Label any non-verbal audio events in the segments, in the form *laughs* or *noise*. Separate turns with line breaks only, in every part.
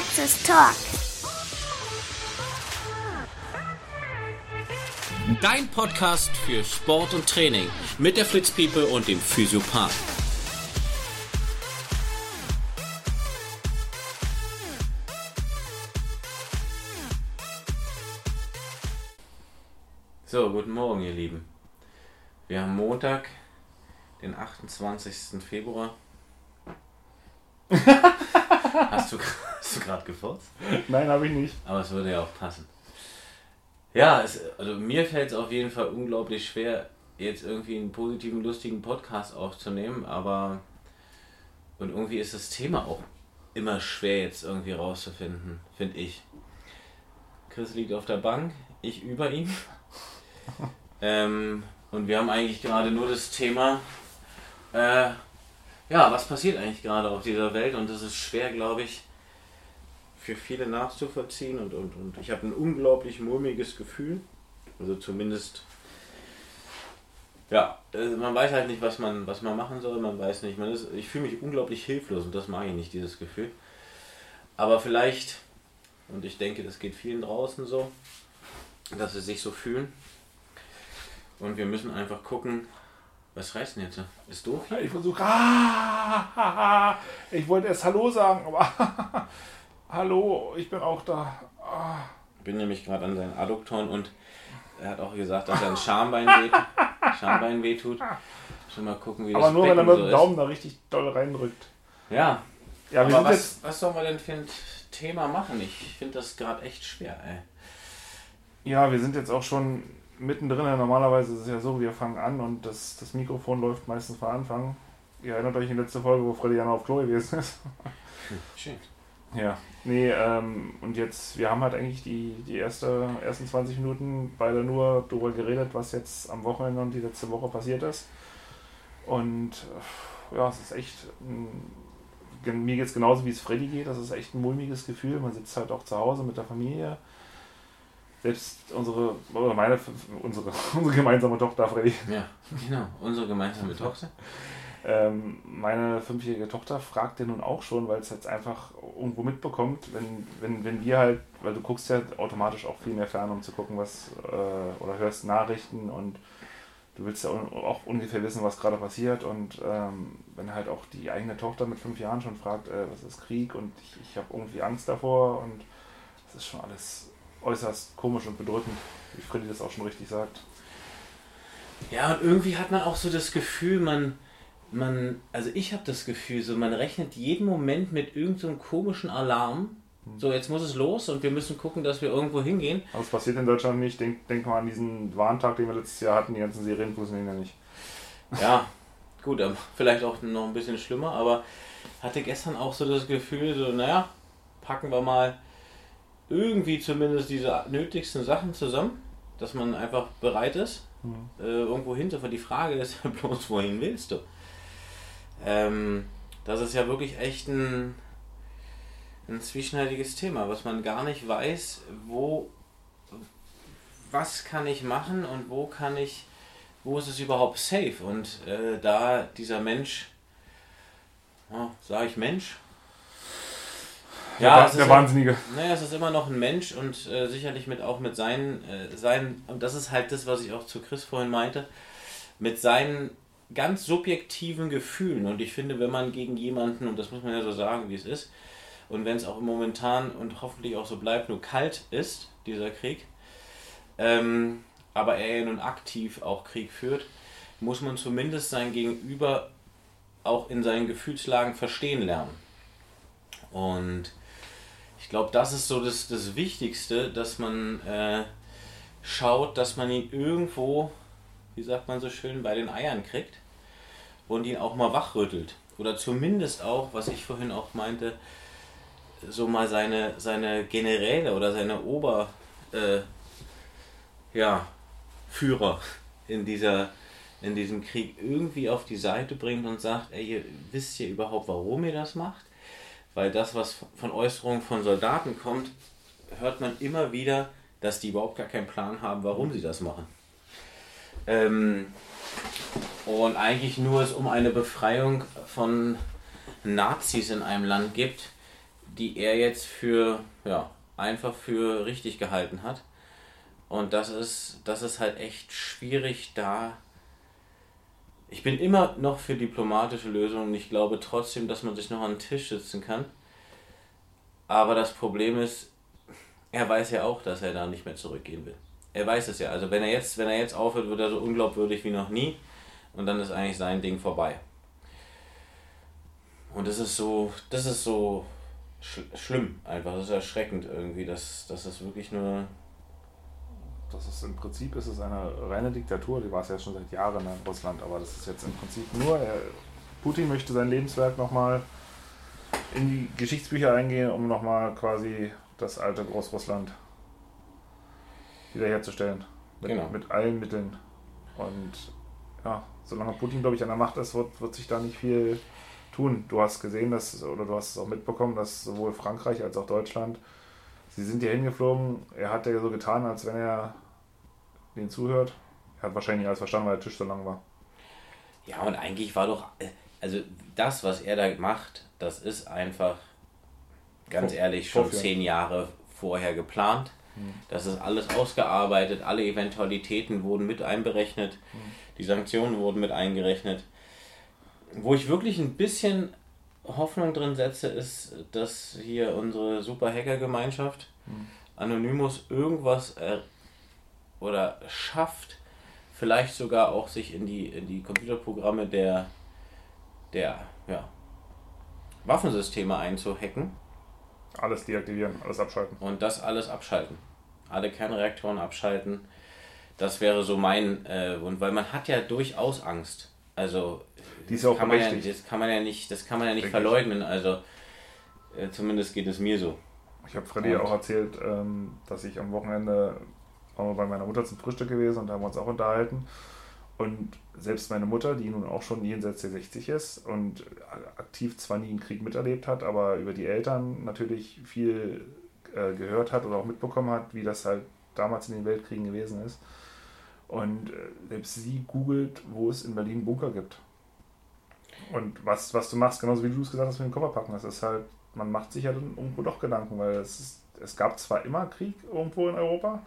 Praxis Talk.
Dein Podcast für Sport und Training mit der Fritz People und dem Physiopath. So, guten Morgen, ihr Lieben. Wir haben Montag, den 28. Februar. *laughs* hast du, hast du gerade gefurzt?
Nein, habe ich nicht.
Aber es würde ja auch passen. Ja, es, also mir fällt es auf jeden Fall unglaublich schwer, jetzt irgendwie einen positiven, lustigen Podcast aufzunehmen, aber und irgendwie ist das Thema auch immer schwer jetzt irgendwie rauszufinden, finde ich. Chris liegt auf der Bank, ich über ihm. *laughs* ähm, und wir haben eigentlich gerade nur das Thema, äh, ja, was passiert eigentlich gerade auf dieser Welt und das ist schwer, glaube ich, für viele nachzuvollziehen und, und, und ich habe ein unglaublich mulmiges Gefühl. Also zumindest, ja, also man weiß halt nicht, was man, was man machen soll, man weiß nicht, man ist, ich fühle mich unglaublich hilflos und das mag ich nicht, dieses Gefühl. Aber vielleicht, und ich denke, das geht vielen draußen so, dass sie sich so fühlen. Und wir müssen einfach gucken, was reißt denn jetzt? Ist doof hier?
Ich versuche. Ah, *laughs* ich wollte erst Hallo sagen, aber *laughs* Hallo, ich bin auch da. Ah.
Ich bin nämlich gerade an seinen Adduktoren und er hat auch gesagt, dass er ein Schambein wehtut. *laughs* Schambein wehtut. Schon mal gucken, wie
aber
das
nur, wenn er
Becken
mit dem
so
Daumen da richtig doll reindrückt.
Ja.
Ja, wir
aber was,
jetzt.
was soll man denn für ein Thema machen? Ich finde das gerade echt schwer, ey.
Ja, wir sind jetzt auch schon mittendrin. Normalerweise ist es ja so, wir fangen an und das, das Mikrofon läuft meistens von Anfang. Ihr erinnert euch an die letzte Folge, wo Freddy Jana auf Klo gewesen ist.
Schön.
Ja, nee, ähm, und jetzt, wir haben halt eigentlich die, die erste, ersten 20 Minuten beide nur darüber geredet, was jetzt am Wochenende und die letzte Woche passiert ist. Und äh, ja, es ist echt, ein, mir geht es genauso wie es Freddy geht, das ist echt ein mulmiges Gefühl. Man sitzt halt auch zu Hause mit der Familie. Selbst unsere, oder meine, unsere, *laughs* unsere gemeinsame Tochter Freddy,
Ja, genau. Unsere gemeinsame Tochter.
Ähm, meine fünfjährige Tochter fragt ja nun auch schon, weil es jetzt einfach irgendwo mitbekommt, wenn, wenn, wenn wir halt, weil du guckst ja automatisch auch viel mehr fern, um zu gucken, was, äh, oder hörst Nachrichten und du willst ja auch ungefähr wissen, was gerade passiert und ähm, wenn halt auch die eigene Tochter mit fünf Jahren schon fragt, äh, was ist Krieg und ich, ich habe irgendwie Angst davor und das ist schon alles äußerst komisch und bedrückend, wie Freddy das auch schon richtig sagt.
Ja, und irgendwie hat man auch so das Gefühl, man, man, also ich habe das Gefühl, so man rechnet jeden Moment mit irgendeinem so komischen Alarm. So, jetzt muss es los und wir müssen gucken, dass wir irgendwo hingehen.
Aber es passiert in Deutschland nicht. Denk, denk mal an diesen Warntag, den wir letztes Jahr hatten. Die ganzen Serien funktionieren ja nicht.
Ja, gut, vielleicht auch noch ein bisschen schlimmer, aber hatte gestern auch so das Gefühl, so, naja, packen wir mal irgendwie zumindest diese nötigsten Sachen zusammen, dass man einfach bereit ist, äh, irgendwo hinzufahren. Die Frage ist *laughs* ja bloß, wohin willst du? Ähm, das ist ja wirklich echt ein, ein zwieschneidiges Thema, was man gar nicht weiß, wo, was kann ich machen und wo kann ich, wo ist es überhaupt safe? Und äh, da dieser Mensch, ja, sage ich Mensch?
der, Wa-
es
der
ist
Wahnsinnige.
naja, es ist immer noch ein Mensch und äh, sicherlich mit auch mit seinen, äh, seinen, und das ist halt das, was ich auch zu Chris vorhin meinte, mit seinen ganz subjektiven Gefühlen. Und ich finde, wenn man gegen jemanden, und das muss man ja so sagen, wie es ist, und wenn es auch momentan und hoffentlich auch so bleibt, nur kalt ist, dieser Krieg, ähm, aber er ja nun aktiv auch Krieg führt, muss man zumindest sein Gegenüber auch in seinen Gefühlslagen verstehen lernen. Und ich glaube, das ist so das, das Wichtigste, dass man äh, schaut, dass man ihn irgendwo, wie sagt man so schön, bei den Eiern kriegt und ihn auch mal wachrüttelt. Oder zumindest auch, was ich vorhin auch meinte, so mal seine, seine Generäle oder seine Ober, äh, ja, in, in diesem Krieg irgendwie auf die Seite bringt und sagt, ey, ihr wisst ihr überhaupt, warum ihr das macht? Weil das, was von Äußerungen von Soldaten kommt, hört man immer wieder, dass die überhaupt gar keinen Plan haben, warum sie das machen. Ähm, und eigentlich nur es um eine Befreiung von Nazis in einem Land gibt, die er jetzt für, ja, einfach für richtig gehalten hat. Und das ist, das ist halt echt schwierig da. Ich bin immer noch für diplomatische Lösungen ich glaube trotzdem, dass man sich noch an den Tisch sitzen kann. Aber das Problem ist, er weiß ja auch, dass er da nicht mehr zurückgehen will. Er weiß es ja. Also wenn er jetzt, wenn er jetzt aufhört, wird er so unglaubwürdig wie noch nie. Und dann ist eigentlich sein Ding vorbei. Und das ist so, das ist so sch schlimm einfach. Das ist erschreckend irgendwie, dass, dass es wirklich nur.
Das ist im Prinzip ist es eine reine Diktatur, die war es ja schon seit Jahren in Russland, aber das ist jetzt im Prinzip nur, er, Putin möchte sein Lebenswerk nochmal in die Geschichtsbücher eingehen, um nochmal quasi das alte Großrussland wiederherzustellen. Mit, genau. mit allen Mitteln. Und ja, solange Putin, glaube ich, an der Macht ist, wird, wird sich da nicht viel tun. Du hast gesehen, dass, oder du hast es auch mitbekommen, dass sowohl Frankreich als auch Deutschland, sie sind hier hingeflogen. Er hat ja so getan, als wenn er denen zuhört. Er hat wahrscheinlich nicht alles verstanden, weil der Tisch so lang war.
Ja, und eigentlich war doch, also das, was er da macht, das ist einfach, ganz Vor, ehrlich, schon vorführen. zehn Jahre vorher geplant. Das ist alles ausgearbeitet, alle Eventualitäten wurden mit einberechnet, die Sanktionen wurden mit eingerechnet. Wo ich wirklich ein bisschen Hoffnung drin setze, ist, dass hier unsere super Hacker-Gemeinschaft. Anonymous irgendwas äh, oder schafft, vielleicht sogar auch sich in die, in die Computerprogramme der, der ja, Waffensysteme einzuhacken.
Alles deaktivieren, alles abschalten.
Und das alles abschalten. Alle Kernreaktoren abschalten. Das wäre so mein äh, und weil man hat ja durchaus Angst. Also die ist auch kann man ja, das kann man ja nicht, das kann man ja nicht verleugnen. Also äh, zumindest geht es mir so.
Ich habe Freddy und? auch erzählt, ähm, dass ich am Wochenende waren wir bei meiner Mutter zum Frühstück gewesen und da haben wir uns auch unterhalten. Und selbst meine Mutter, die nun auch schon jenseits der 60 ist und aktiv zwar nie einen Krieg miterlebt hat, aber über die Eltern natürlich viel äh, gehört hat oder auch mitbekommen hat, wie das halt damals in den Weltkriegen gewesen ist. Und äh, selbst sie googelt, wo es in Berlin Bunker gibt. Und was, was du machst, genauso wie du es gesagt hast mit dem Koffer packen, das ist halt, man macht sich ja dann irgendwo doch Gedanken, weil es, ist, es gab zwar immer Krieg irgendwo in Europa,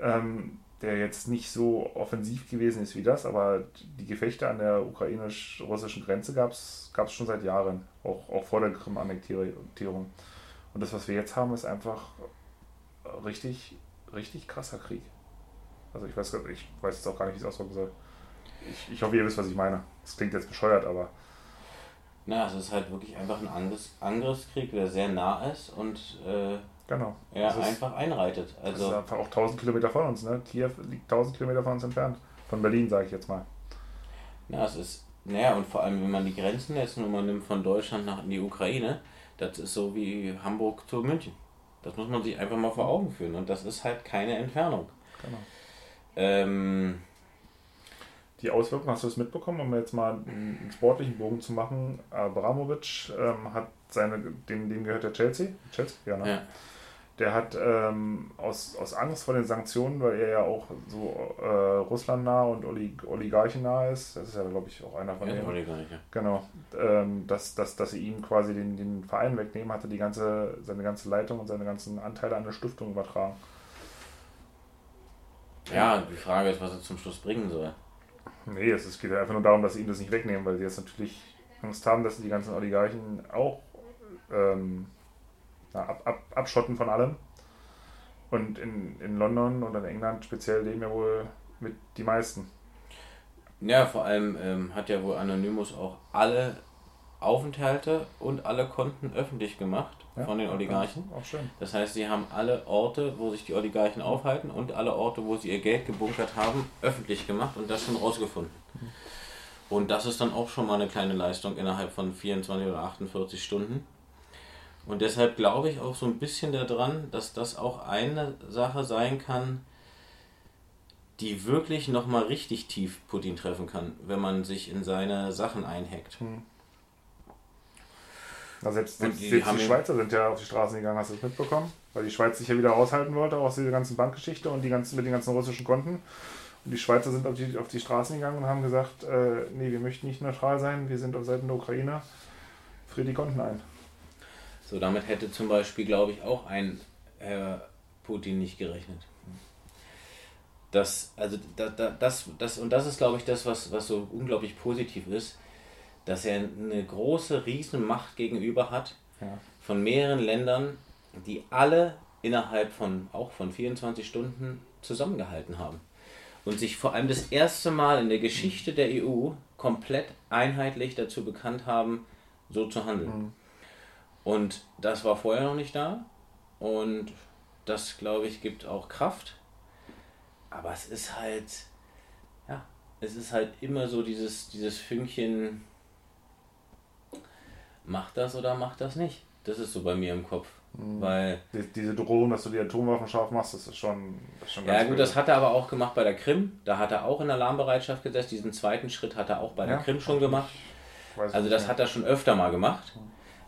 ähm, der jetzt nicht so offensiv gewesen ist wie das, aber die Gefechte an der ukrainisch-russischen Grenze gab es schon seit Jahren, auch, auch vor der Krim-Annektierung. Und das, was wir jetzt haben, ist einfach richtig, richtig krasser Krieg. Also ich weiß, ich weiß jetzt auch gar nicht, wie es ausdrücken soll. Ich, ich hoffe, ihr wisst, was ich meine. Das klingt jetzt bescheuert, aber.
Na, es ist halt wirklich einfach ein Angriffs Angriffskrieg, der sehr nah ist und äh, Genau. Ja, das einfach ist, einreitet. Also
das ist einfach auch 1000 Kilometer von uns. Ne? Kiew liegt 1000 Kilometer von uns entfernt. Von Berlin, sage ich jetzt mal.
Ja, es ist, naja, und vor allem, wenn man die Grenzen jetzt nur mal nimmt von Deutschland nach in die Ukraine, das ist so wie Hamburg zu München. Das muss man sich einfach mal vor Augen führen. Und das ist halt keine Entfernung. Genau. Ähm,
die Auswirkungen, hast du es mitbekommen, um jetzt mal einen sportlichen Bogen zu machen? Abramovic ähm, hat seine, dem, dem gehört der Chelsea. Chelsea, ja, ne? Ja der hat ähm, aus, aus Angst vor den Sanktionen, weil er ja auch so äh, russlandnah und Olig oligarchennah ist, das ist ja, glaube ich, auch einer von ja, denen. Oligarch, ja. Genau, ähm, dass, dass, dass sie ihm quasi den, den Verein wegnehmen, hatte die ganze, seine ganze Leitung und seine ganzen Anteile an der Stiftung übertragen.
Ja, die Frage ist, was er zum Schluss bringen soll.
Nee, es geht einfach nur darum, dass sie ihm das nicht wegnehmen, weil sie jetzt natürlich Angst haben, dass sie die ganzen Oligarchen auch ähm, ab, ab, abschotten von allem. Und in, in London und in England speziell leben ja wohl mit die meisten.
Ja, vor allem ähm, hat ja wohl Anonymous auch alle Aufenthalte und alle Konten öffentlich gemacht ja, von den Oligarchen. Auch schön. Das heißt, sie haben alle Orte, wo sich die Oligarchen aufhalten und alle Orte, wo sie ihr Geld gebunkert haben, öffentlich gemacht und das schon rausgefunden. Mhm. Und das ist dann auch schon mal eine kleine Leistung innerhalb von 24 oder 48 Stunden. Und deshalb glaube ich auch so ein bisschen daran, dass das auch eine Sache sein kann, die wirklich nochmal richtig tief Putin treffen kann, wenn man sich in seine Sachen einhackt. Hm.
Na, selbst, selbst, die, die Schweizer sind ja auf die Straßen gegangen, hast du das mitbekommen? Weil die Schweiz sich ja wieder aushalten wollte aus dieser ganzen Bankgeschichte und die ganzen, mit den ganzen russischen Konten. Und die Schweizer sind auf die, auf die Straßen gegangen und haben gesagt, äh, nee, wir möchten nicht neutral sein, wir sind auf Seiten der Ukraine, friert die Konten ein.
So, damit hätte zum Beispiel, glaube ich, auch ein Herr Putin nicht gerechnet. Das, also da, da, das, das, und das ist, glaube ich, das, was, was so unglaublich positiv ist, dass er eine große Riesenmacht gegenüber hat
Ja.
von mehreren Ländern, die alle innerhalb von auch von 24 Stunden zusammengehalten haben und sich vor allem das erste Mal in der Geschichte der EU komplett einheitlich dazu bekannt haben, so zu handeln. Und das war vorher noch nicht da und das, glaube ich, gibt auch Kraft. Aber es ist halt, ja, es ist halt immer so dieses, dieses Fünkchen, macht das oder macht das nicht. Das ist so bei mir im Kopf. Weil,
Die, diese Drohung, dass du die Atomwaffen scharf machst, das ist schon, das ist schon
ja gut,
böse.
das hat er aber auch gemacht bei der Krim. Da hat er auch in Alarmbereitschaft gesetzt. Diesen zweiten Schritt hat er auch bei der
Ja?
Krim schon gemacht. Also das
mehr.
hat er schon öfter mal gemacht.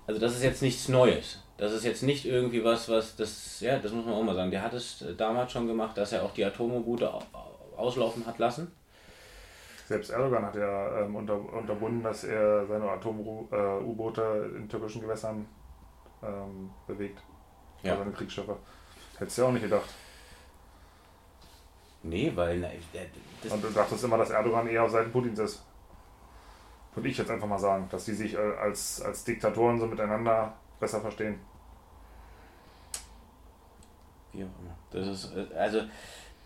Also das ist jetzt nichts Neues. Das ist jetzt nicht irgendwie was, was das, ja, das muss man auch mal sagen. Der hat es äh, damals schon gemacht, dass er auch die Atomboote au- auslaufen hat lassen.
Selbst Erdogan hat ja ähm, unter, unterbunden, dass er seine Atom-U-Boote in türkischen Gewässern ähm, bewegt.
Ja.
Also seine Kriegsschiffe. Hättest du ja auch nicht gedacht.
Nee, weil na, der- das,
Und du dachtest immer, dass Erdogan eher auf Seiten Putins ist. Würde ich jetzt einfach mal sagen, dass die sich äh, als, als Diktatoren so miteinander besser verstehen.
wie auch immer. Das ist, äh, also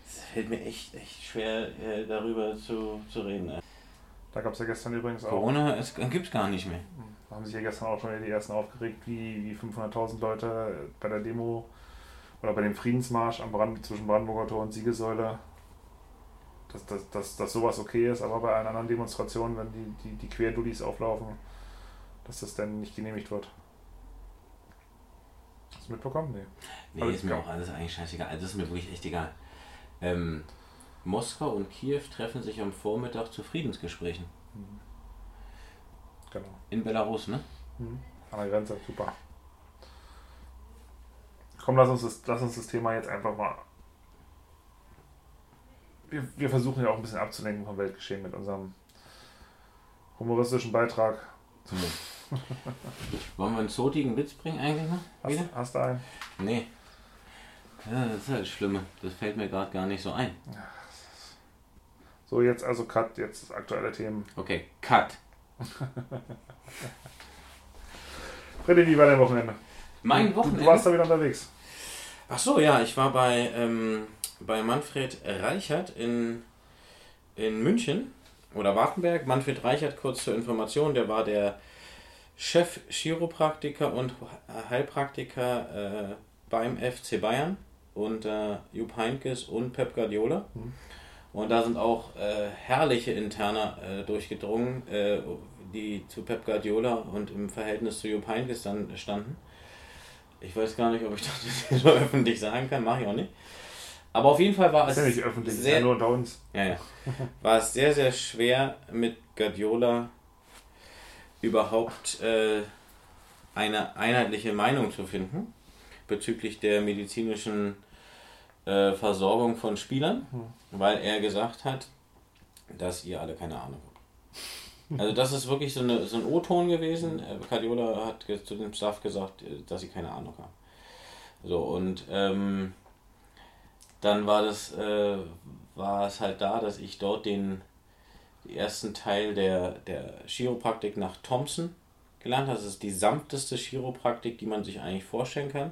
es fällt mir echt, echt schwer, äh, darüber zu, zu reden. ey.
Da gab es ja gestern übrigens auch.
Corona gibt es gar nicht mehr.
Da haben sich ja gestern auch schon die ersten aufgeregt, wie, wie 500.000 Leute bei der Demo oder bei dem Friedensmarsch am Brand, zwischen Brandenburger Tor und Siegessäule, dass, dass, dass, dass sowas okay ist, aber bei allen anderen Demonstrationen, wenn die, die, die Querdullis auflaufen, dass das dann nicht genehmigt wird. Hast du mitbekommen? Nee.
Nee,
Aber
ist mir auch alles eigentlich scheißegal. Also, das ist mir wirklich echt egal. Ähm, Moskau und Kiew treffen sich am Vormittag zu Friedensgesprächen.
Genau.
In Belarus, ne?
An der Grenze, super. Komm, lass uns das, lass uns das Thema jetzt einfach mal. Wir, wir versuchen ja auch ein bisschen abzulenken vom Weltgeschehen mit unserem humoristischen Beitrag. *laughs*
Wollen wir einen zotigen Witz bringen eigentlich noch?
Hast, hast du einen?
Nee. Ja, das ist halt das Schlimme. Das fällt mir gerade gar nicht so ein.
So, jetzt also Cut, jetzt das aktuelle Themen.
Okay, Cut. *laughs*
Freddy, wie war dein Wochenende?
Mein
Du,
Wochenende.
du warst da wieder unterwegs.
Ach so, ja, ich war bei, ähm, bei Manfred Reichert in, in München oder Wartenberg. Manfred Reichert, kurz zur Information, der war der Chef Chiropraktiker und Heilpraktiker äh, beim FC Bayern unter Jupp Heynckes und Pep Guardiola. Und da sind auch äh, herrliche Interner äh, durchgedrungen, äh, die zu Pep Guardiola und im Verhältnis zu Jupp Heynckes dann standen. Ich weiß gar nicht, ob ich *laughs* das so öffentlich sagen kann, mache ich auch nicht. Aber auf jeden Fall war
Ist
es
ja nicht öffentlich, ist
sehr,
ja nur unter uns.
ja, ja. War es sehr, sehr schwer mit Guardiola überhaupt äh, eine einheitliche Meinung zu finden bezüglich der medizinischen äh, Versorgung von Spielern, weil er gesagt hat, dass ihr alle keine Ahnung habt. Also das ist wirklich so, eine, so ein O-Ton gewesen. Äh, Guardiola hat zu dem Staff gesagt, äh, dass sie keine Ahnung haben. So und ähm, dann war das äh, war es halt da, dass ich dort den, den ersten Teil der, der Chiropraktik nach Thompson gelernt habe. Das ist die sanfteste Chiropraktik, die man sich eigentlich vorstellen kann.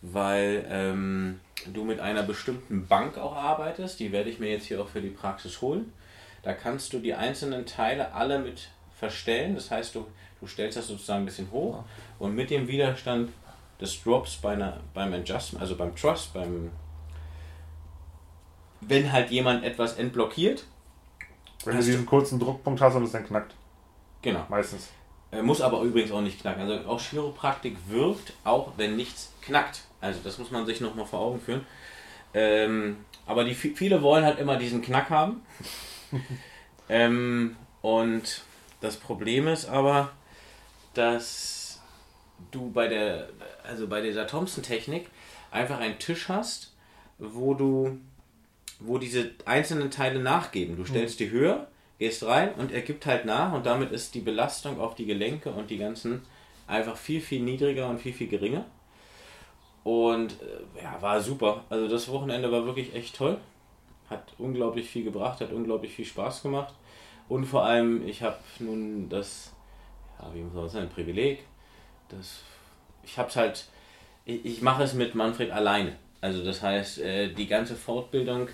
Weil ähm, du mit einer bestimmten Bank auch arbeitest. Die werde ich mir jetzt hier auch für die Praxis holen. Da kannst du die einzelnen Teile alle mit verstellen. Das heißt, du, du stellst das sozusagen ein bisschen hoch und mit dem Widerstand des Drops bei einer, beim Adjustment, also beim Trust, beim wenn halt jemand etwas entblockiert,
Wenn du diesen kurzen Druckpunkt hast und es dann knackt.
genau.
Meistens.
Äh, Muss aber übrigens auch nicht knacken. Also auch Chiropraktik wirkt, auch wenn nichts knackt. Also das muss man sich nochmal vor Augen führen. Ähm, aber die, viele wollen halt immer diesen Knack haben. *laughs* ähm, und das Problem ist aber, dass du bei der, also bei dieser Thompson-Technik einfach einen Tisch hast, wo du, wo diese einzelnen Teile nachgeben. Du stellst die höher, gehst rein und er gibt halt nach und damit ist die Belastung auf die Gelenke und die ganzen einfach viel, viel niedriger und viel, viel geringer. Und äh, ja, war super. Also das Wochenende war wirklich echt toll. Hat unglaublich viel gebracht, hat unglaublich viel Spaß gemacht. Und vor allem, ich habe nun das, ja, wie soll man sagen, Privileg. Das, ich habe es halt, ich, ich mache es mit Manfred alleine. Also das heißt, äh, die ganze Fortbildung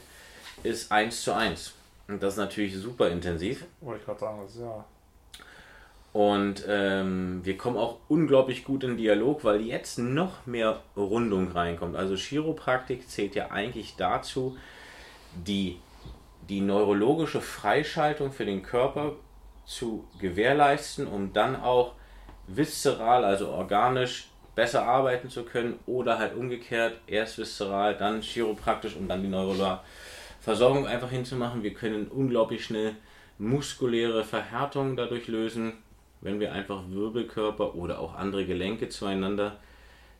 ist eins zu eins. Und das ist natürlich super intensiv.
Wollte ich gerade sagen, das ist ja.
Und ähm, wir kommen auch unglaublich gut in Dialog, weil jetzt noch mehr Rundung reinkommt. Also Chiropraktik zählt ja eigentlich dazu, die, die neurologische Freischaltung für den Körper zu gewährleisten, um dann auch viszeral, also organisch, besser arbeiten zu können oder halt umgekehrt, erst viszeral, dann chiropraktisch und dann die neurologische Versorgung einfach hinzumachen. Wir können unglaublich schnell muskuläre Verhärtungen dadurch lösen wenn wir einfach Wirbelkörper oder auch andere Gelenke zueinander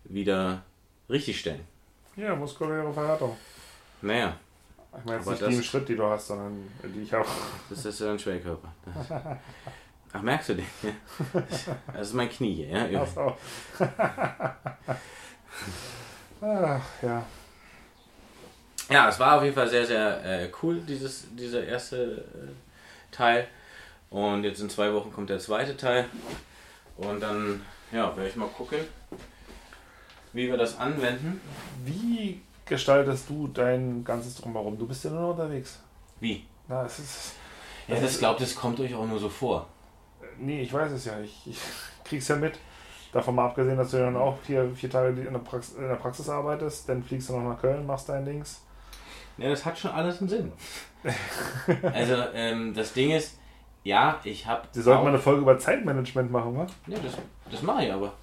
wieder richtig stellen.
Ja, muskuläre Verhärtung.
Naja.
Ich meine jetzt nicht die im Schritt, die du hast, sondern die ich auch. *laughs*
Das ist ja ein Schwerkörper. Ach, merkst du den? Das ist mein Knie hier, ja? Ach so. *laughs* Ach, ja. Ja, es war auf jeden Fall sehr, sehr äh, cool, dieses, dieser erste äh, Teil. Und jetzt in zwei Wochen kommt der zweite Teil. Und dann ja, werde ich mal gucken, wie wir das anwenden.
Wie gestaltest du dein ganzes Drumherum? Du bist ja nur noch unterwegs.
Wie?
Na, es ist.
Ja, das glaubt, das kommt euch auch nur so vor.
Nee, ich weiß es ja. Ich, ich *laughs* krieg's ja mit. Davon mal abgesehen, dass du dann auch vier, vier Tage in der, Praxis, in der Praxis arbeitest, dann fliegst du noch nach Köln, machst dein Dings.
Ja, das hat schon alles einen Sinn. *laughs* also, ähm, das Ding ist, ja, ich habe.
Sie sollten mal eine Folge über Zeitmanagement machen, wa?
Ja, das, das mache ich aber.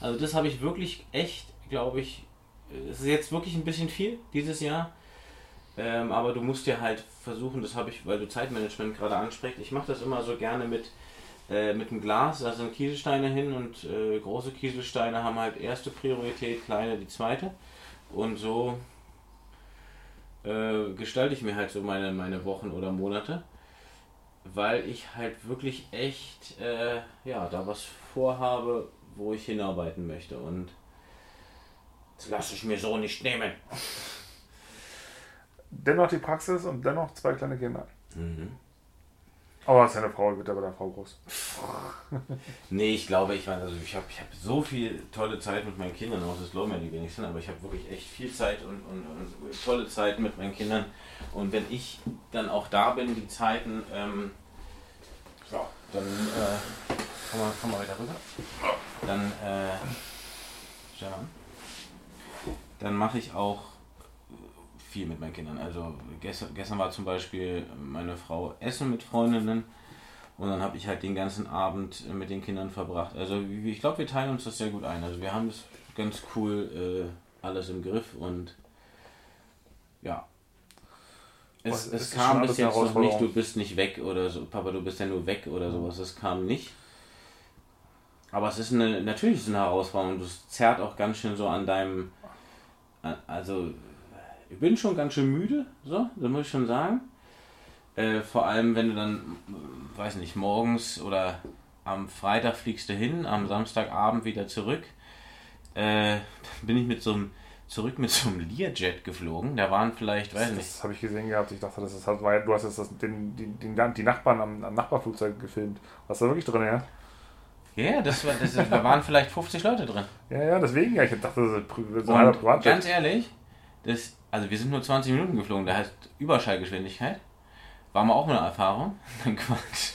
Also, das habe ich wirklich echt, glaube ich. Es ist jetzt wirklich ein bisschen viel dieses Jahr. Ähm, aber du musst ja halt versuchen, das habe ich, weil du Zeitmanagement gerade ansprichst. Ich mache das immer so gerne mit, äh, mit einem Glas, da sind Kieselsteine hin und äh, große Kieselsteine haben halt erste Priorität, kleine die zweite. Und so äh, gestalte ich mir halt so meine, meine Wochen oder Monate weil ich halt wirklich echt äh, ja, da was vorhabe, wo ich hinarbeiten möchte. Und das lasse ich mir so nicht nehmen.
Dennoch die Praxis und dennoch zwei kleine Kinder. Mhm. Aber ist eine Frau, wird ja bei der Frau groß. *laughs*
nee, ich glaube, ich meine, also ich habe ich hab so viel tolle Zeit mit meinen Kindern, auch das glauben ja die wenigsten, aber ich habe wirklich echt viel Zeit und, und, und, tolle Zeit mit meinen Kindern. Und wenn ich dann auch da bin, die Zeiten, ähm, ja, dann äh, komm, mal, komm mal weiter rüber. Dann, äh, Stefan, dann mache ich auch viel mit meinen Kindern. Also gestern, gestern war zum Beispiel meine Frau essen mit Freundinnen und dann habe ich halt den ganzen Abend mit den Kindern verbracht. Also ich glaube, wir teilen uns das sehr gut ein. Also wir haben es ganz cool äh, alles im Griff und ja. Es, es kam bis jetzt noch nicht, du bist nicht weg oder so, Papa, du bist ja nur weg oder sowas. Es kam nicht. Aber es ist eine, natürlich ist eine Herausforderung. und es zerrt auch ganz schön so an deinem, also ich bin schon ganz schön müde, so, das muss ich schon sagen. Äh, vor allem, wenn du dann, weiß nicht, morgens oder am Freitag fliegst du hin, am Samstagabend wieder zurück. Äh, bin ich mit so einem zurück mit so einem Learjet geflogen. Da waren vielleicht, weiß
das,
nicht.
Das habe ich gesehen gehabt. Ich dachte, das ist halt, weil du hast jetzt das, den, die, die, die Nachbarn am, am Nachbarflugzeug gefilmt. Was da wirklich drin, ja?
Ja, das war, das, da waren vielleicht 50 Leute drin.
Ja, ja, deswegen, ja. Ich dachte, das ist so ein
Privatjet. Ganz ehrlich, das, also wir sind nur 20 Minuten geflogen, da heißt Überschallgeschwindigkeit. War mal auch eine Erfahrung. *laughs* Quatsch.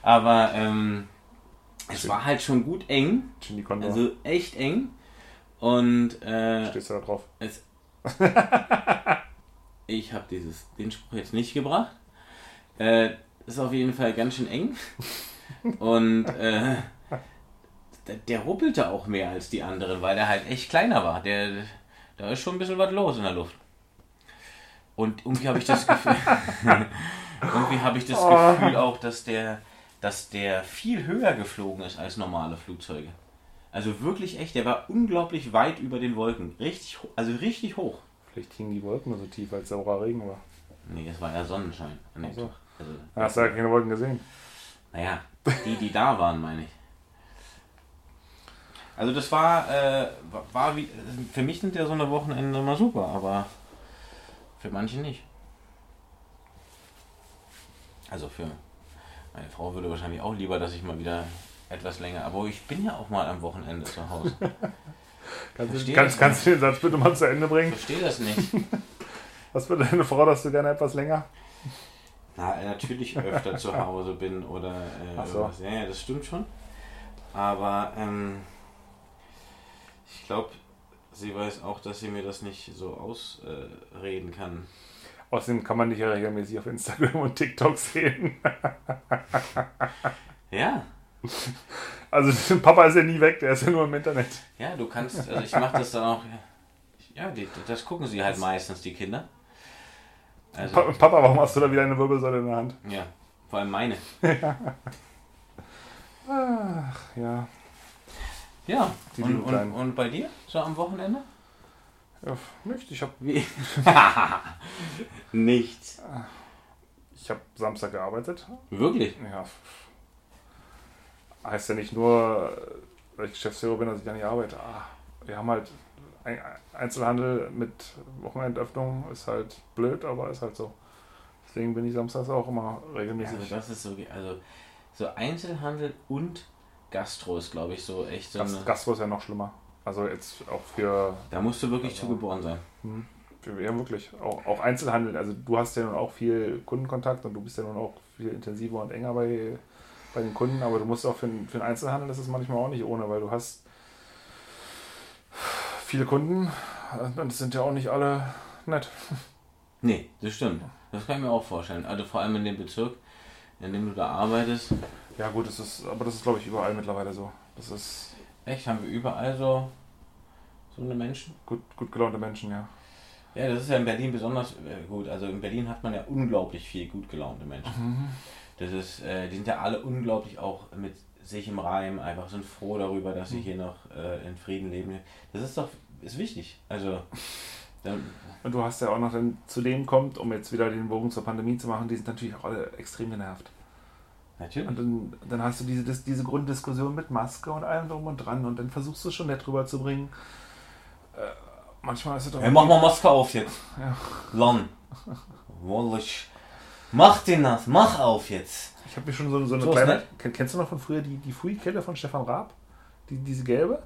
Aber ähm, es war halt schon gut eng. Also echt eng. Und äh,
stehst du da drauf? Es, *laughs*
ich habe dieses den Spruch jetzt nicht gebracht. Äh, ist auf jeden Fall ganz schön eng. Und äh, der, ruppelte auch mehr als die anderen, weil der halt echt kleiner war. Der, da ist schon ein bisschen was los in der Luft. Und irgendwie habe ich das Gefühl, *laughs* irgendwie habe ich das oh. Gefühl auch, dass der, dass der viel höher geflogen ist als normale Flugzeuge. Also wirklich echt, der war unglaublich weit über den Wolken. Richtig, also richtig hoch.
Vielleicht hingen die Wolken so tief, als saurer Regen war.
Nee, es war ja Sonnenschein. Nee,
also, also, hast du ja keine Wolken gesehen?
Naja, die, die da waren, meine ich. Also das war, äh, war wie, für mich sind ja so eine Wochenende immer super, aber für manche nicht. Also für meine Frau würde wahrscheinlich auch lieber, dass ich mal wieder etwas länger, aber ich bin ja auch mal am Wochenende zu Hause. *laughs*
kannst, du, kannst, kannst du den Satz bitte mal zu Ende bringen?
Ich verstehe das nicht. *laughs*
Was für deine Frau, dass du gerne etwas länger?
Na, natürlich öfter zu *laughs* Hause bin oder äh,
so.
Ja, ja, das stimmt schon. Aber ähm, ich glaube, sie weiß auch, dass sie mir das nicht so ausreden äh, kann.
Außerdem kann man dich ja regelmäßig auf Instagram und TikTok sehen. *laughs*
ja.
Also *laughs* Papa ist ja nie weg, der ist ja nur im Internet.
Ja, du kannst, also ich mache das dann auch, ja, die, das gucken sie halt meistens, die Kinder.
Also, pa Papa, warum hast du da wieder eine Wirbelsäule in der Hand?
Ja, vor allem meine. *laughs*
Ach, ja.
Ja, die und, und, und, bei dir, so am Wochenende?
Ja, nicht. Ich habe. *laughs*
Nichts.
Ich habe Samstag gearbeitet.
Wirklich?
Ja. Heißt ja nicht nur, weil ich Geschäftsführer bin, dass ich gar nicht arbeite. Ah, wir haben halt Einzelhandel mit Wochenendöffnung ist halt blöd, aber ist halt so. Deswegen bin ich samstags auch immer regelmäßig.
Also das ist so, also so Einzelhandel und Gastro ist, glaube ich, so echt so.
Gast, Gastro ist ja noch schlimmer. Also jetzt auch für.
Da musst du wirklich also, zugeboren sein.
Hm, ja, wirklich. Auch, auch Einzelhandel. Also du hast ja nun auch viel Kundenkontakt und du bist ja nun auch viel intensiver und enger bei, bei den Kunden, aber du musst auch für, für den Einzelhandel, das ist manchmal auch nicht ohne, weil du hast viele Kunden und es sind ja auch nicht alle nett.
Nee, das stimmt. Das kann ich mir auch vorstellen. Also vor allem in dem Bezirk, in dem du da arbeitest.
Ja gut, das ist, aber das ist glaube ich überall mittlerweile so. Das ist.
Echt? Haben wir überall so, so eine Menschen?
Gut, gut gelaunte Menschen, ja.
Ja, das ist ja in Berlin besonders äh, gut. Also in Berlin hat man ja unglaublich viel gut gelaunte Menschen. Mhm. Das ist, äh, die sind ja alle unglaublich auch mit sich im Reim, einfach sind froh darüber, dass sie mhm. hier noch äh, in Frieden leben. Das ist doch, ist wichtig. Also.
Dann, und du hast ja auch noch, dann zu denen kommt, um jetzt wieder den Bogen zur Pandemie zu machen, die sind natürlich auch alle extrem genervt.
Natürlich.
Und dann, dann hast du diese, das, diese Grunddiskussion mit Maske und allem drum und dran und dann versuchst du schon nett drüber zu bringen. Äh, manchmal ist es doch.
Hey, mach mal Maske auf jetzt. Ja. Lon. Wallisch. Mach den das, mach auf jetzt.
Ich habe mir schon so, so eine so kleine. Kennst du noch von früher die, die Fui-Kelle von Stefan Raab? Die, diese gelbe?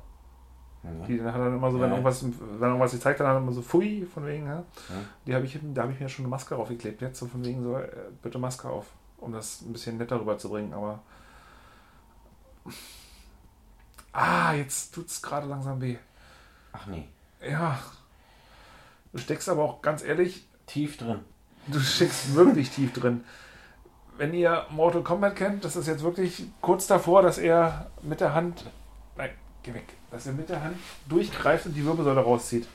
Ja. Die hat dann immer so, wenn ja. irgendwas, wenn irgendwas gezeigt hat, dann immer so Fui von wegen, ja. Die habe ich, da habe ich mir schon eine Maske aufgeklebt. Jetzt so von wegen so, äh, bitte Maske auf, um das ein bisschen netter rüberzubringen, aber. Ah, jetzt tut es gerade langsam weh.
Ach nee.
Ja. Du steckst aber auch ganz ehrlich.
Tief drin.
Du steckst wirklich tief drin wenn ihr Mortal Kombat kennt, das ist jetzt wirklich kurz davor, dass er mit der Hand. Nein, geh weg. Dass er mit der Hand durchgreift und die Wirbelsäule rauszieht.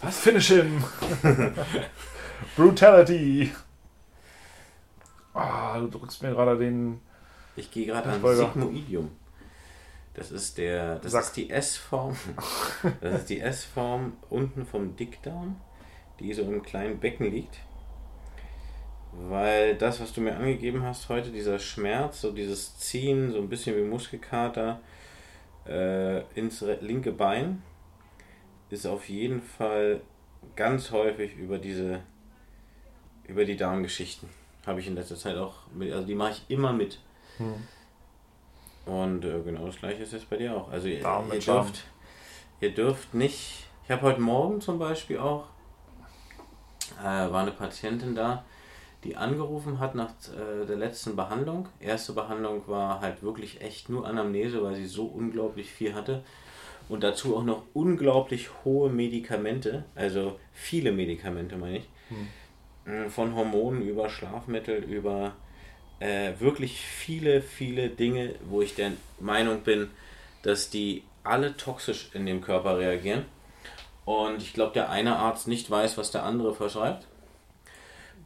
Was? Finish him! *laughs* Brutality! Ah, du drückst mir gerade den.
Ich gehe gerade an Sigmoidium. Das ist der. Das Sack. ist die S-Form. Das ist die S-Form unten vom Dickdarm, die so im kleinen Becken liegt weil das, was du mir angegeben hast heute, dieser Schmerz, so dieses Ziehen, so ein bisschen wie Muskelkater äh, ins linke Bein, ist auf jeden Fall ganz häufig über diese, über die Darmgeschichten. Habe ich in letzter Zeit auch, mit, also die mache ich immer mit. Hm. Und äh, genau das gleiche ist jetzt bei dir auch. Also ihr, ihr dürft, ihr dürft nicht, ich habe heute Morgen zum Beispiel auch, äh, war eine Patientin da, die angerufen hat nach äh, der letzten Behandlung. Erste Behandlung war halt wirklich echt nur Anamnese, weil sie so unglaublich viel hatte. Und dazu auch noch unglaublich hohe Medikamente, also viele Medikamente meine ich. Hm. Von Hormonen über Schlafmittel, über äh, wirklich viele, viele Dinge, wo ich der Meinung bin, dass die alle toxisch in dem Körper reagieren. Und ich glaube, der eine Arzt nicht weiß, was der andere verschreibt.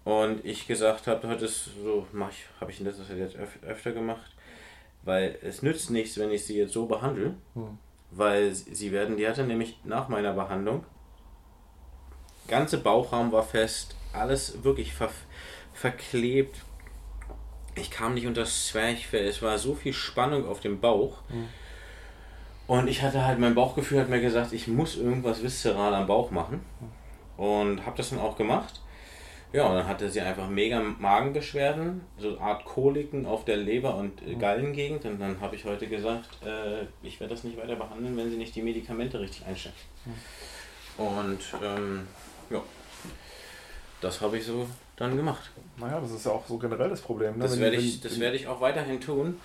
Und ich gesagt habe, heute ist so, mache ich, habe ich in letzter Zeit jetzt öf öfter gemacht, weil es nützt nichts, wenn ich sie jetzt so behandle, hm. weil sie werden, die hatte nämlich nach meiner Behandlung, ganze Bauchraum war fest, alles wirklich ver verklebt. Ich kam nicht unter das Zwerchfell, es war so viel Spannung auf dem Bauch. Hm. Und ich hatte halt, mein Bauchgefühl hat mir gesagt, ich muss irgendwas viszeral am Bauch machen. Und habe das dann auch gemacht. Ja, und dann hatte sie einfach mega Magenbeschwerden, so eine Art Koliken auf der Leber- und äh, Gallengegend. Und dann habe ich heute gesagt, äh, ich werde das nicht weiter behandeln, wenn sie nicht die Medikamente richtig einstellen. Und ähm, ja, das habe ich so dann gemacht.
Naja, das ist ja auch so generell das Problem. Ne?
Das werde ich, das werde ich auch weiterhin tun,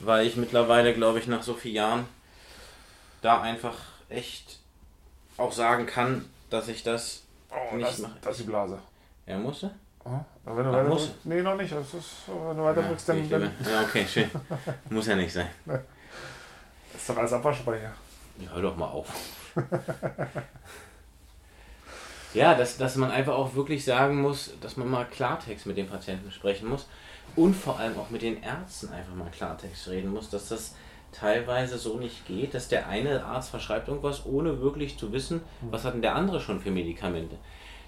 weil ich mittlerweile, glaube ich, nach so vielen Jahren da einfach echt auch sagen kann, dass ich das
oh,
nicht
das,
mache.
das ist die Blase.
Ja, musste?
Oh, aber wenn du
Ach,
weiter nee, noch nicht. Das ist, wenn du weiter
Ja,
drückst, dann, dann
ja, okay, schön. *laughs* Muss ja nicht sein.
ist doch alles Abwaschspeicher.
Ja, hör doch mal auf. *laughs* ja, dass, dass man einfach auch wirklich sagen muss, dass man mal Klartext mit den Patienten sprechen muss und vor allem auch mit den Ärzten einfach mal Klartext reden muss, dass das teilweise so nicht geht, dass der eine Arzt verschreibt irgendwas, ohne wirklich zu wissen, was hat denn der andere schon für Medikamente.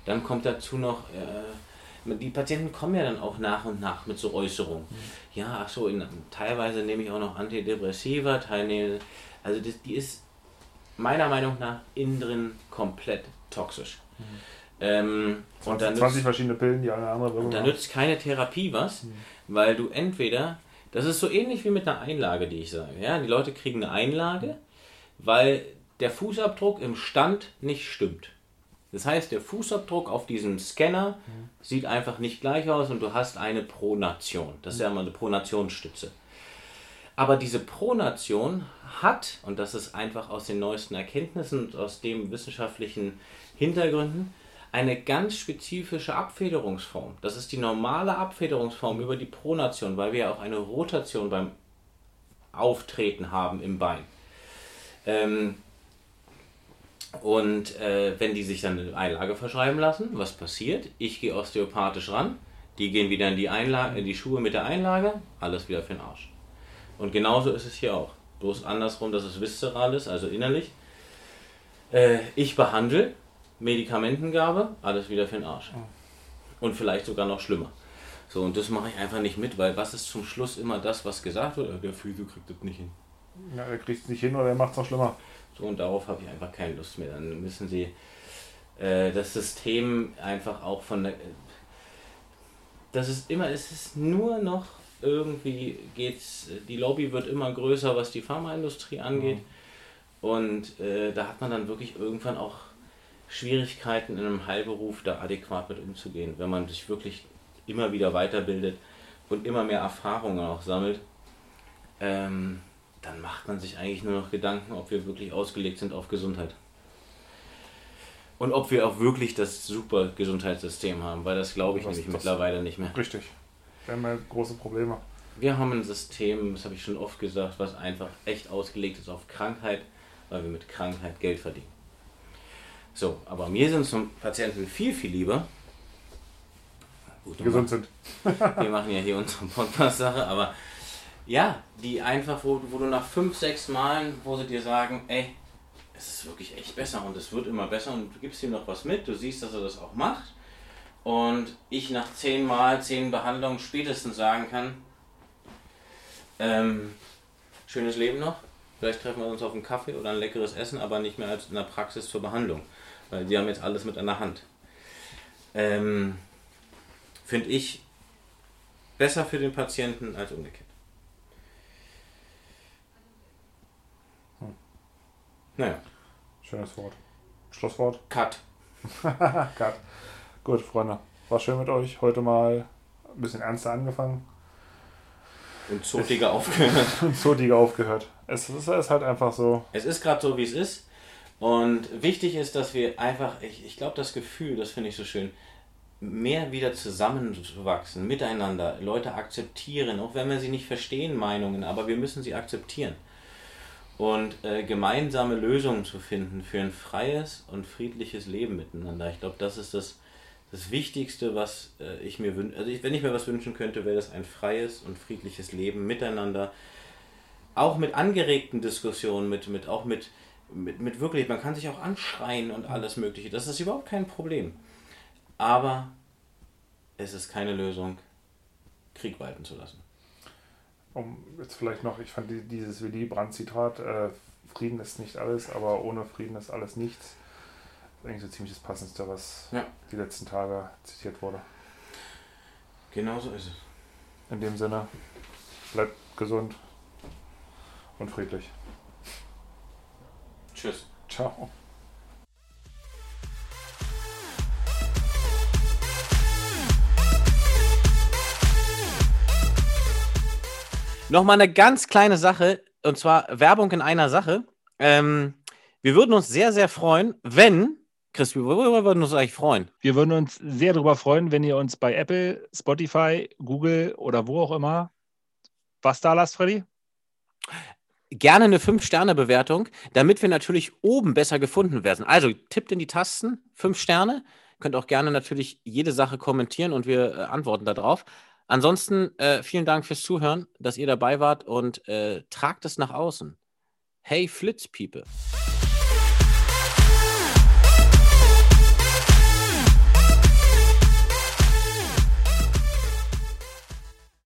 Dann kommt dazu noch, äh, die Patienten kommen ja dann auch nach und nach mit so Äußerungen. Ja, ach so, in, teilweise nehme ich auch noch Antidepressiva, teilnehme, also das, die ist meiner Meinung nach innen drin komplett toxisch. Ähm, und dann
20
nützt,
verschiedene Pillen, die alle andere Wirkung
und da nützt keine Therapie was, weil du entweder, das ist so ähnlich wie mit einer Einlage, die ich sage. Ja? Die Leute kriegen eine Einlage, weil der Fußabdruck im Stand nicht stimmt. Das heißt, der Fußabdruck auf diesem Scanner sieht einfach nicht gleich aus und du hast eine Pronation. Das ist ja immer eine Pronationsstütze. Aber diese Pronation hat, und das ist einfach aus den neuesten Erkenntnissen und aus den wissenschaftlichen Hintergründen, eine ganz spezifische Abfederungsform. Das ist die normale Abfederungsform über die Pronation, weil wir ja auch eine Rotation beim Auftreten haben im Bein. Ähm, und äh, wenn die sich dann eine Einlage verschreiben lassen, was passiert? Ich gehe osteopathisch ran, die gehen wieder in die, Einlage, in die Schuhe mit der Einlage, alles wieder für den Arsch. Und genauso ist es hier auch. Bloß andersrum, dass es viszeral ist, also innerlich. Äh, ich behandle, Medikamentengabe, alles wieder für den Arsch. Und vielleicht sogar noch schlimmer. So, und das mache ich einfach nicht mit, weil was ist zum Schluss immer das, was gesagt wird? Äh, Der Physio kriegt das nicht hin.
Ja, er kriegt es nicht hin oder er macht es noch schlimmer.
So, und darauf habe ich einfach keine Lust mehr. Dann müssen sie äh, das System einfach auch von der. Das ist immer, es ist nur noch irgendwie geht's, die Lobby wird immer größer, was die Pharmaindustrie angeht. Und äh, da hat man dann wirklich irgendwann auch Schwierigkeiten in einem Heilberuf da adäquat mit umzugehen, wenn man sich wirklich immer wieder weiterbildet und immer mehr Erfahrungen auch sammelt. Ähm, dann macht man sich eigentlich nur noch Gedanken, ob wir wirklich ausgelegt sind auf Gesundheit. Und ob wir auch wirklich das super Gesundheitssystem haben, weil das glaube ich
Das-
nämlich
das-
mittlerweile nicht mehr.
Richtig. Wir haben ja große Probleme.
Wir haben ein System, das habe ich schon oft gesagt, was einfach echt ausgelegt ist auf Krankheit, weil wir mit Krankheit Geld verdienen. So, aber mir sind zum Patienten viel, viel lieber. Gut,
Die gesund sind. *laughs*
wir machen ja hier unsere Podcast-Sache, aber ja, die einfach, wo, wo du nach fünf, sechs Malen, wo sie dir sagen, ey, es ist wirklich echt besser und es wird immer besser und du gibst ihm noch was mit, du siehst, dass er das auch macht und ich nach zehn Mal, zehn Behandlungen spätestens sagen kann, ähm, schönes Leben noch, vielleicht treffen wir uns auf einen Kaffee oder ein leckeres Essen, aber nicht mehr als in der Praxis zur Behandlung, weil die haben jetzt alles mit der Hand. Ähm, Finde ich besser für den Patienten als umgekehrt. Naja,
Schönes Wort. Schlusswort.
Cut. *laughs*
Cut. Gut, Freunde. War schön mit euch. Heute mal ein bisschen ernster angefangen
Und zotiger aufgehört. *laughs*
und zotiger aufgehört. Es ist, es ist halt einfach so.
Es ist gerade so, wie es ist. Und wichtig ist, dass wir einfach, ich, ich glaube, das Gefühl, das finde ich so schön, mehr wieder zusammenzuwachsen, miteinander, Leute akzeptieren, auch wenn wir sie nicht verstehen, Meinungen, aber wir müssen sie akzeptieren. Und äh, gemeinsame Lösungen zu finden für ein freies und friedliches Leben miteinander. Ich glaube, das ist das, das Wichtigste, was äh, ich mir wünsche. Also ich, wenn ich mir was wünschen könnte, wäre das ein freies und friedliches Leben miteinander. Auch mit angeregten Diskussionen, mit, mit, auch mit, mit, mit wirklich, man kann sich auch anschreien und alles Mögliche. Das ist überhaupt kein Problem. Aber es ist keine Lösung, Krieg walten zu lassen.
Um jetzt vielleicht noch, ich fand die- dieses Willy Brandt-Zitat, äh, Frieden ist nicht alles, aber ohne Frieden ist alles nichts. Das ist eigentlich so ziemlich das Passendste, was
Ja.
die letzten Tage zitiert wurde.
Genau so ist es.
In dem Sinne, bleibt gesund und friedlich.
Tschüss.
Ciao.
Nochmal eine ganz kleine Sache, und zwar Werbung in einer Sache. Ähm, wir würden uns sehr, sehr freuen, wenn, Chris, worüber würden uns eigentlich freuen?
Wir würden uns sehr darüber freuen, wenn ihr uns bei Apple, Spotify, Google oder wo auch immer was da lasst, Freddy.
Gerne eine 5-Sterne-Bewertung, damit wir natürlich oben besser gefunden werden. Also tippt in die Tasten, 5 Sterne. Könnt auch gerne natürlich jede Sache kommentieren und wir äh, antworten darauf. Ansonsten äh, vielen Dank fürs Zuhören, dass ihr dabei wart und äh, tragt es nach außen. Hey Flitzpiepe.